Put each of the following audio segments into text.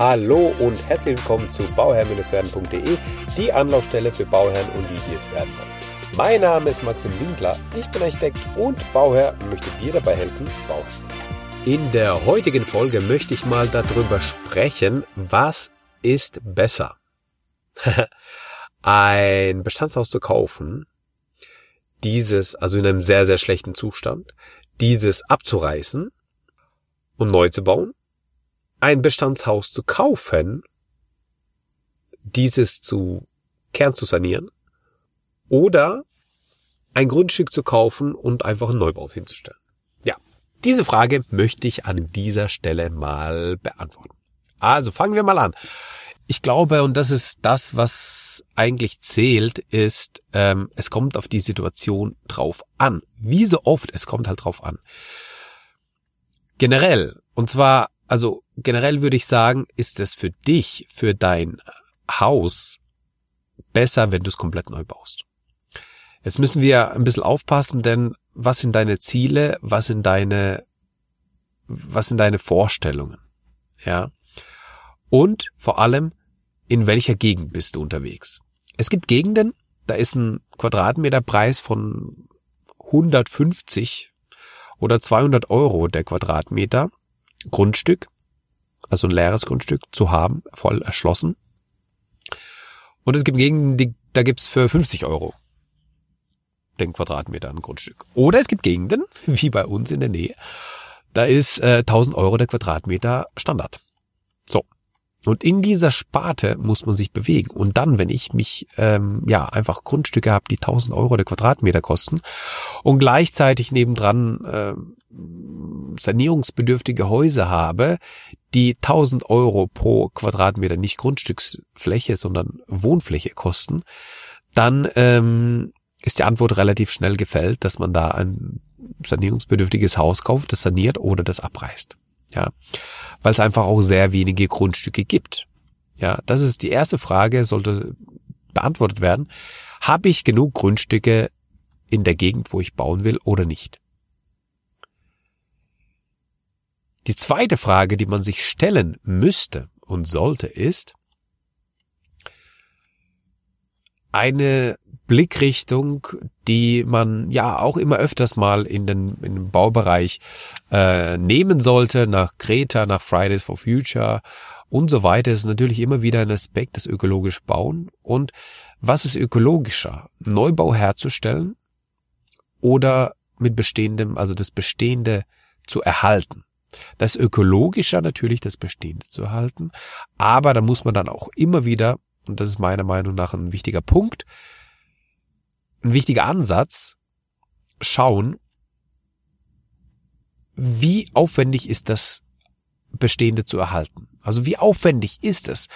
Hallo und herzlich willkommen zu bauherr-werden.de, die Anlaufstelle für Bauherren und die, die es werden wollen. Mein Name ist Maxim Winkler, ich bin Architekt und Bauherr und möchte dir dabei helfen, Bauherr zu werden. In der heutigen Folge möchte ich mal darüber sprechen, was ist besser? Ein Bestandshaus zu kaufen, dieses, also in einem sehr, sehr schlechten Zustand, dieses abzureißen und neu zu bauen ein Bestandshaus zu kaufen, dieses zu Kern zu sanieren oder ein Grundstück zu kaufen und einfach einen Neubau hinzustellen. Ja, diese Frage möchte ich an dieser Stelle mal beantworten. Also fangen wir mal an. Ich glaube, und das ist das, was eigentlich zählt, ist, ähm, es kommt auf die Situation drauf an. Wie so oft, es kommt halt drauf an. Generell, und zwar also generell würde ich sagen, ist es für dich, für dein Haus besser, wenn du es komplett neu baust. Jetzt müssen wir ein bisschen aufpassen, denn was sind deine Ziele, was sind deine, was sind deine Vorstellungen? Ja. Und vor allem, in welcher Gegend bist du unterwegs? Es gibt Gegenden, da ist ein Quadratmeterpreis von 150 oder 200 Euro der Quadratmeter. Grundstück, also ein leeres Grundstück zu haben, voll erschlossen. Und es gibt Gegenden, die, da gibt's für 50 Euro den Quadratmeter ein Grundstück. Oder es gibt Gegenden, wie bei uns in der Nähe, da ist äh, 1000 Euro der Quadratmeter Standard. So. Und in dieser Sparte muss man sich bewegen. Und dann, wenn ich mich ähm, ja einfach Grundstücke habe, die 1000 Euro der Quadratmeter kosten und gleichzeitig nebendran äh, sanierungsbedürftige Häuser habe, die 1000 Euro pro Quadratmeter nicht Grundstücksfläche, sondern Wohnfläche kosten, dann ähm, ist die Antwort relativ schnell gefällt, dass man da ein sanierungsbedürftiges Haus kauft, das saniert oder das abreißt. Ja, weil es einfach auch sehr wenige Grundstücke gibt. Ja, das ist die erste Frage, sollte beantwortet werden. Habe ich genug Grundstücke in der Gegend, wo ich bauen will oder nicht? Die zweite Frage, die man sich stellen müsste und sollte, ist eine Blickrichtung, die man ja auch immer öfters mal in den, in den Baubereich äh, nehmen sollte, nach Greta, nach Fridays for Future und so weiter, ist natürlich immer wieder ein Aspekt des ökologischen Bauen. Und was ist ökologischer? Neubau herzustellen oder mit bestehendem, also das Bestehende zu erhalten? Das ökologischer natürlich, das Bestehende zu erhalten, aber da muss man dann auch immer wieder, und das ist meiner Meinung nach ein wichtiger Punkt, ein wichtiger Ansatz, schauen, wie aufwendig ist das Bestehende zu erhalten. Also wie aufwendig ist es?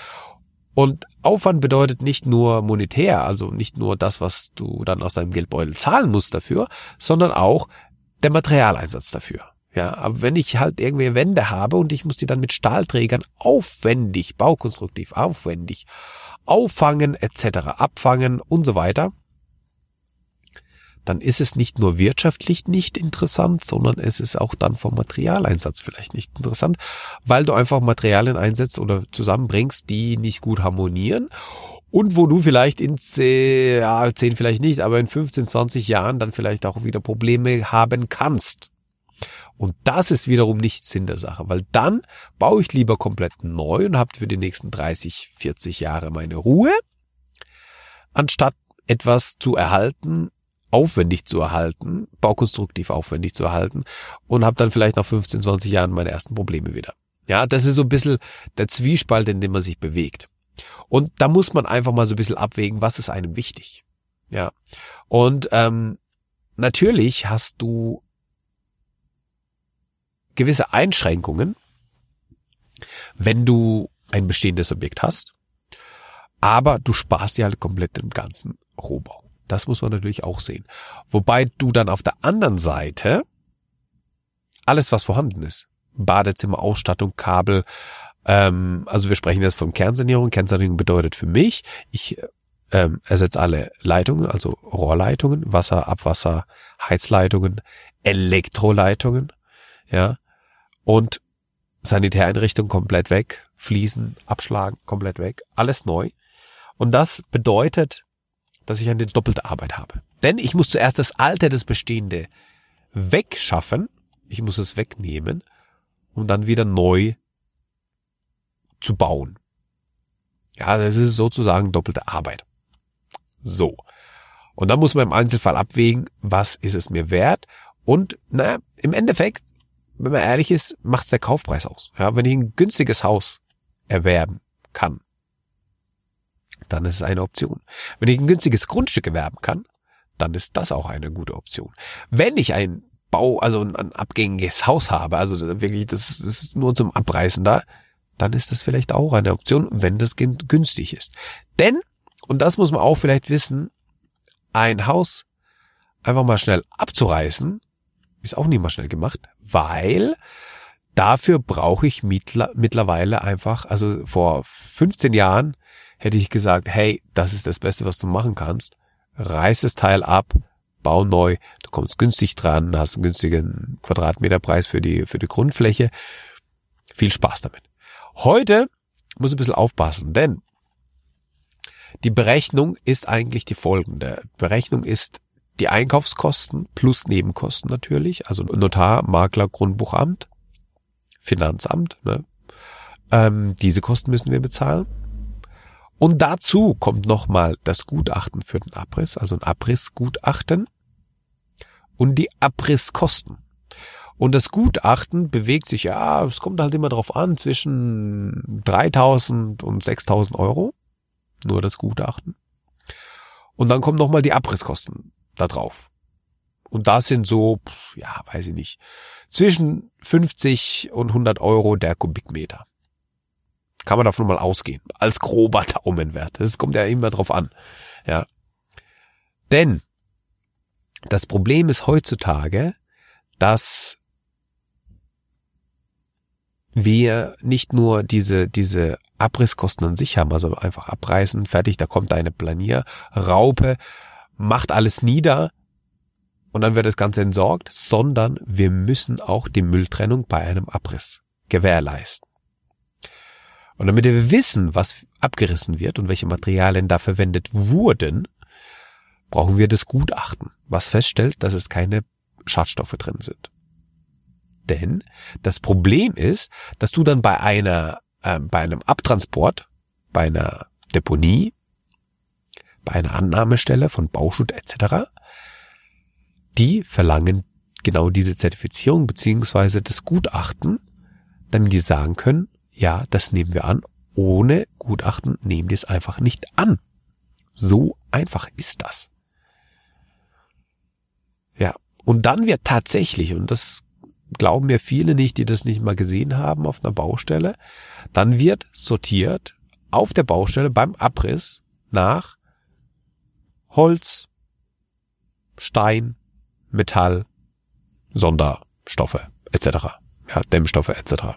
Und Aufwand bedeutet nicht nur monetär, also nicht nur das, was du dann aus deinem Geldbeutel zahlen musst dafür, sondern auch der Materialeinsatz dafür. Ja, aber wenn ich halt irgendwie Wände habe und ich muss die dann mit Stahlträgern aufwendig, baukonstruktiv aufwendig auffangen etc., abfangen und so weiter, dann ist es nicht nur wirtschaftlich nicht interessant, sondern es ist auch dann vom Materialeinsatz vielleicht nicht interessant, weil du einfach Materialien einsetzt oder zusammenbringst, die nicht gut harmonieren und wo du vielleicht in 10, ja, 10 vielleicht nicht, aber in 15, 20 Jahren dann vielleicht auch wieder Probleme haben kannst. Und das ist wiederum nicht Sinn der Sache, weil dann baue ich lieber komplett neu und habe für die nächsten 30, 40 Jahre meine Ruhe, anstatt etwas zu erhalten, aufwendig zu erhalten, baukonstruktiv aufwendig zu erhalten und habe dann vielleicht nach 15, 20 Jahren meine ersten Probleme wieder. Ja, das ist so ein bisschen der Zwiespalt, in dem man sich bewegt. Und da muss man einfach mal so ein bisschen abwägen, was ist einem wichtig. Ja. Und ähm, natürlich hast du gewisse Einschränkungen, wenn du ein bestehendes Objekt hast, aber du sparst dir halt komplett den ganzen Rohbau. Das muss man natürlich auch sehen. Wobei du dann auf der anderen Seite alles, was vorhanden ist, Badezimmer, Ausstattung, Kabel, ähm, also wir sprechen jetzt von Kernsanierung. Kernsanierung bedeutet für mich, ich ähm, ersetze alle Leitungen, also Rohrleitungen, Wasser, Abwasser, Heizleitungen, Elektroleitungen, ja, und Sanitäreinrichtung komplett weg, Fliesen abschlagen komplett weg, alles neu. Und das bedeutet, dass ich eine doppelte Arbeit habe. Denn ich muss zuerst das Alte, das Bestehende wegschaffen, ich muss es wegnehmen, um dann wieder neu zu bauen. Ja, das ist sozusagen doppelte Arbeit. So. Und dann muss man im Einzelfall abwägen, was ist es mir wert? Und naja, im Endeffekt, wenn man ehrlich ist, macht es der Kaufpreis aus. Ja, wenn ich ein günstiges Haus erwerben kann, dann ist es eine Option. Wenn ich ein günstiges Grundstück erwerben kann, dann ist das auch eine gute Option. Wenn ich ein Bau, also ein abgängiges Haus habe, also wirklich, das, das ist nur zum Abreißen da, dann ist das vielleicht auch eine Option, wenn das günstig ist. Denn, und das muss man auch vielleicht wissen, ein Haus einfach mal schnell abzureißen, ist auch nicht mal schnell gemacht, weil dafür brauche ich mittlerweile einfach, also vor 15 Jahren hätte ich gesagt, hey, das ist das Beste, was du machen kannst. Reiß das Teil ab, bau neu, du kommst günstig dran, hast einen günstigen Quadratmeterpreis für die, für die Grundfläche. Viel Spaß damit. Heute muss ein bisschen aufpassen, denn die Berechnung ist eigentlich die folgende. Berechnung ist die Einkaufskosten plus Nebenkosten natürlich, also Notar, Makler, Grundbuchamt, Finanzamt. Ne? Ähm, diese Kosten müssen wir bezahlen. Und dazu kommt nochmal das Gutachten für den Abriss, also ein Abrissgutachten und die Abrisskosten. Und das Gutachten bewegt sich, ja, es kommt halt immer drauf an, zwischen 3000 und 6000 Euro. Nur das Gutachten. Und dann kommen nochmal die Abrisskosten da drauf. Und das sind so, ja, weiß ich nicht, zwischen 50 und 100 Euro der Kubikmeter. Kann man davon mal ausgehen. Als grober Daumenwert. Das kommt ja immer drauf an. Ja. Denn das Problem ist heutzutage, dass wir nicht nur diese, diese Abrisskosten an sich haben, also einfach abreißen, fertig, da kommt eine Planierraupe, macht alles nieder und dann wird das Ganze entsorgt, sondern wir müssen auch die Mülltrennung bei einem Abriss gewährleisten. Und damit wir wissen, was abgerissen wird und welche Materialien da verwendet wurden, brauchen wir das Gutachten, was feststellt, dass es keine Schadstoffe drin sind. Denn das Problem ist, dass du dann bei einer, äh, bei einem Abtransport, bei einer Deponie, bei einer Annahmestelle von Bauschutt etc., die verlangen genau diese Zertifizierung beziehungsweise das Gutachten, damit die sagen können, ja, das nehmen wir an. Ohne Gutachten nehmen die es einfach nicht an. So einfach ist das. Ja, und dann wird tatsächlich, und das glauben mir viele nicht, die das nicht mal gesehen haben auf einer Baustelle, dann wird sortiert auf der Baustelle beim Abriss nach Holz, Stein, Metall, Sonderstoffe etc. Ja, Dämmstoffe etc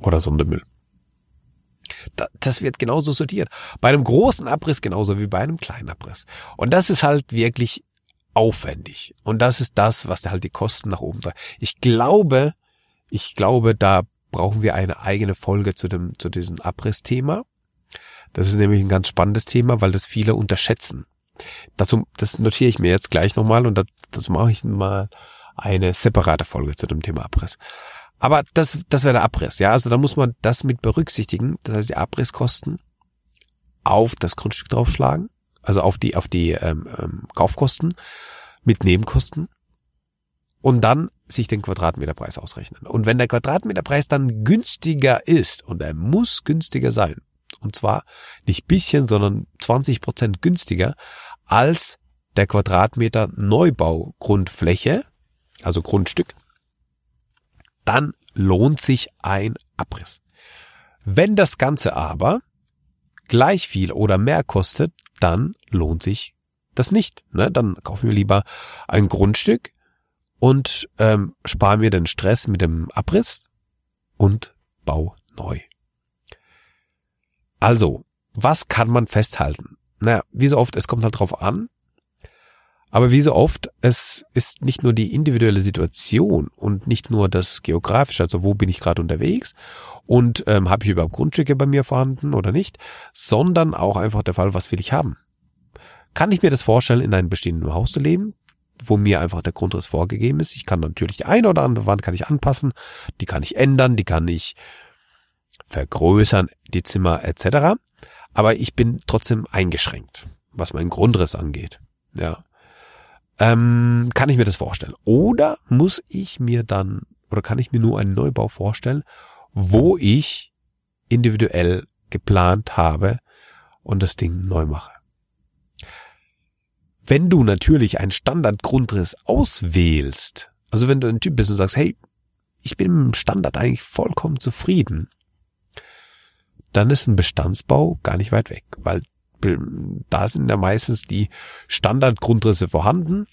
oder Sondermüll. Das wird genauso sortiert. Bei einem großen Abriss genauso wie bei einem kleinen Abriss. Und das ist halt wirklich aufwendig. Und das ist das, was halt die Kosten nach oben treibt. Ich glaube, ich glaube, da brauchen wir eine eigene Folge zu dem, zu diesem Abrissthema. Das ist nämlich ein ganz spannendes Thema, weil das viele unterschätzen. Dazu, das notiere ich mir jetzt gleich nochmal und das, das mache ich mal eine separate Folge zu dem Thema Abriss. Aber das, das wäre der Abriss, ja. Also da muss man das mit berücksichtigen. Das heißt, die Abrisskosten auf das Grundstück draufschlagen, also auf die, auf die ähm, ähm, Kaufkosten mit Nebenkosten und dann sich den Quadratmeterpreis ausrechnen. Und wenn der Quadratmeterpreis dann günstiger ist, und er muss günstiger sein, und zwar nicht bisschen, sondern 20 Prozent günstiger als der Quadratmeter Neubaugrundfläche, also Grundstück, dann lohnt sich ein Abriss. Wenn das Ganze aber gleich viel oder mehr kostet, dann lohnt sich das nicht. Ne? Dann kaufen wir lieber ein Grundstück und ähm, sparen wir den Stress mit dem Abriss und bau neu. Also, was kann man festhalten? Naja, wie so oft, es kommt halt drauf an. Aber wie so oft, es ist nicht nur die individuelle Situation und nicht nur das geografische, also wo bin ich gerade unterwegs und ähm, habe ich überhaupt Grundstücke bei mir vorhanden oder nicht, sondern auch einfach der Fall, was will ich haben. Kann ich mir das vorstellen, in einem bestehenden Haus zu leben, wo mir einfach der Grundriss vorgegeben ist. Ich kann natürlich die eine oder andere Wand kann ich anpassen, die kann ich ändern, die kann ich vergrößern, die Zimmer etc. Aber ich bin trotzdem eingeschränkt, was meinen Grundriss angeht. Ja. Ähm, kann ich mir das vorstellen? Oder muss ich mir dann, oder kann ich mir nur einen Neubau vorstellen, wo ich individuell geplant habe und das Ding neu mache? Wenn du natürlich einen Standardgrundriss auswählst, also wenn du ein Typ bist und sagst, hey, ich bin dem Standard eigentlich vollkommen zufrieden, dann ist ein Bestandsbau gar nicht weit weg, weil da sind ja meistens die Standardgrundrisse vorhanden.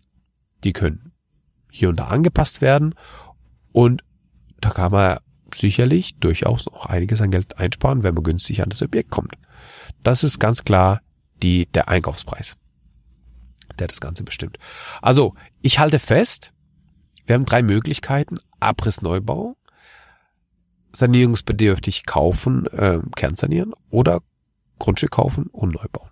Die können hier und da angepasst werden. Und da kann man sicherlich durchaus auch einiges an Geld einsparen, wenn man günstig an das Objekt kommt. Das ist ganz klar die, der Einkaufspreis, der das Ganze bestimmt. Also, ich halte fest, wir haben drei Möglichkeiten. Abrissneubau, sanierungsbedürftig kaufen, äh, kernsanieren oder Grundstück kaufen und neu bauen.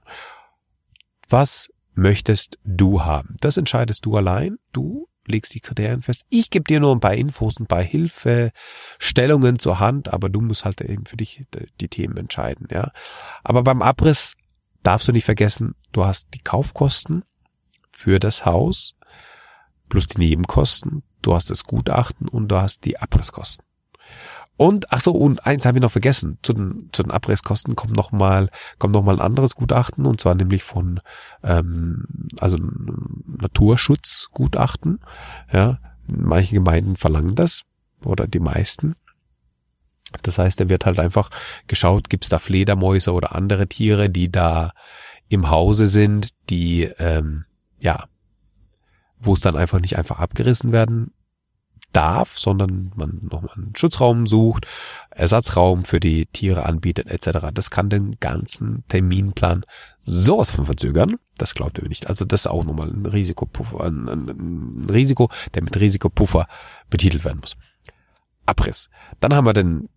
Was möchtest du haben? Das entscheidest du allein. Du legst die Kriterien fest. Ich gebe dir nur ein paar Infos, ein paar Hilfestellungen zur Hand, aber du musst halt eben für dich die Themen entscheiden, ja. Aber beim Abriss darfst du nicht vergessen, du hast die Kaufkosten für das Haus plus die Nebenkosten, du hast das Gutachten und du hast die Abrisskosten. Und ach so, und eins habe ich noch vergessen. Zu den, zu den Abrisskosten kommt noch mal kommt noch mal ein anderes Gutachten und zwar nämlich von ähm, also Naturschutzgutachten. Ja, manche Gemeinden verlangen das oder die meisten. Das heißt, da wird halt einfach geschaut, gibt es da Fledermäuse oder andere Tiere, die da im Hause sind, die ähm, ja, wo es dann einfach nicht einfach abgerissen werden darf, sondern man nochmal einen Schutzraum sucht, Ersatzraum für die Tiere anbietet etc. Das kann den ganzen Terminplan sowas von verzögern. Das glaubt ihr nicht. Also das ist auch nochmal ein Risikopuffer, ein, ein, ein Risiko, der mit Risikopuffer betitelt werden muss. Abriss. Dann haben wir dann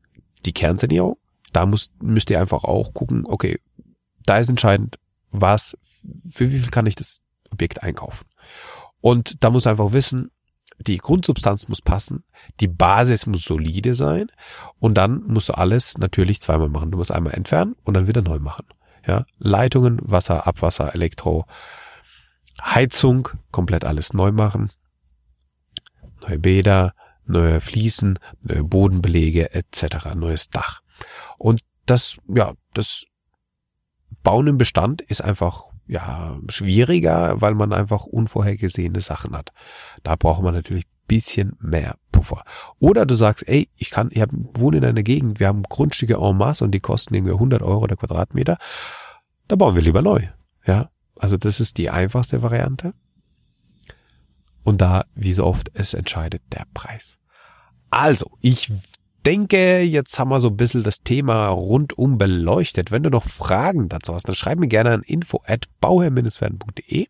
die Kernsanierung. Da muss, müsst ihr einfach auch gucken, okay, da ist entscheidend, was, für wie viel kann ich das Objekt einkaufen? Und da muss einfach wissen, die Grundsubstanz muss passen, die Basis muss solide sein und dann musst du alles natürlich zweimal machen. Du musst einmal entfernen und dann wieder neu machen. Ja, Leitungen, Wasser, Abwasser, Elektro, Heizung, komplett alles neu machen. Neue Bäder, neue Fliesen, neue Bodenbelege etc., neues Dach. Und das, ja, das Bauen im Bestand ist einfach ja, schwieriger, weil man einfach unvorhergesehene Sachen hat. Da braucht man natürlich bisschen mehr Puffer. Oder du sagst, ey, ich kann, ich wohne in einer Gegend, wir haben Grundstücke en masse und die kosten irgendwie 100 Euro der Quadratmeter. Da bauen wir lieber neu. Ja, also das ist die einfachste Variante. Und da, wie so oft, es entscheidet der Preis. Also, ich denke, jetzt haben wir so ein bisschen das Thema rundum beleuchtet. Wenn du noch Fragen dazu hast, dann schreib mir gerne an info at bauherr-werden.de.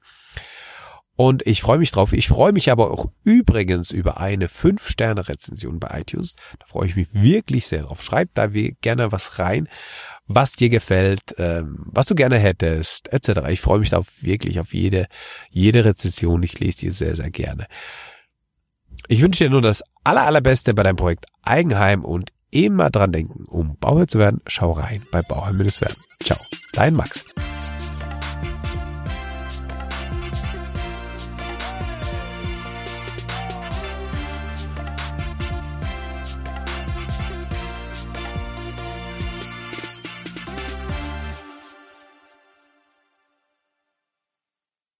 Und ich freue mich drauf. Ich freue mich aber auch übrigens über eine 5-Sterne-Rezension bei iTunes. Da freue ich mich wirklich sehr drauf. Schreib da gerne was rein, was dir gefällt, ähm, was du gerne hättest, etc. Ich freue mich da wirklich auf jede, jede Rezension. Ich lese die sehr, sehr gerne. Ich wünsche dir nur das aller, allerbeste bei deinem Projekt Eigenheim und immer dran denken, um Bauherr zu werden, schau rein bei Bauherr-werden. Ciao, dein Max.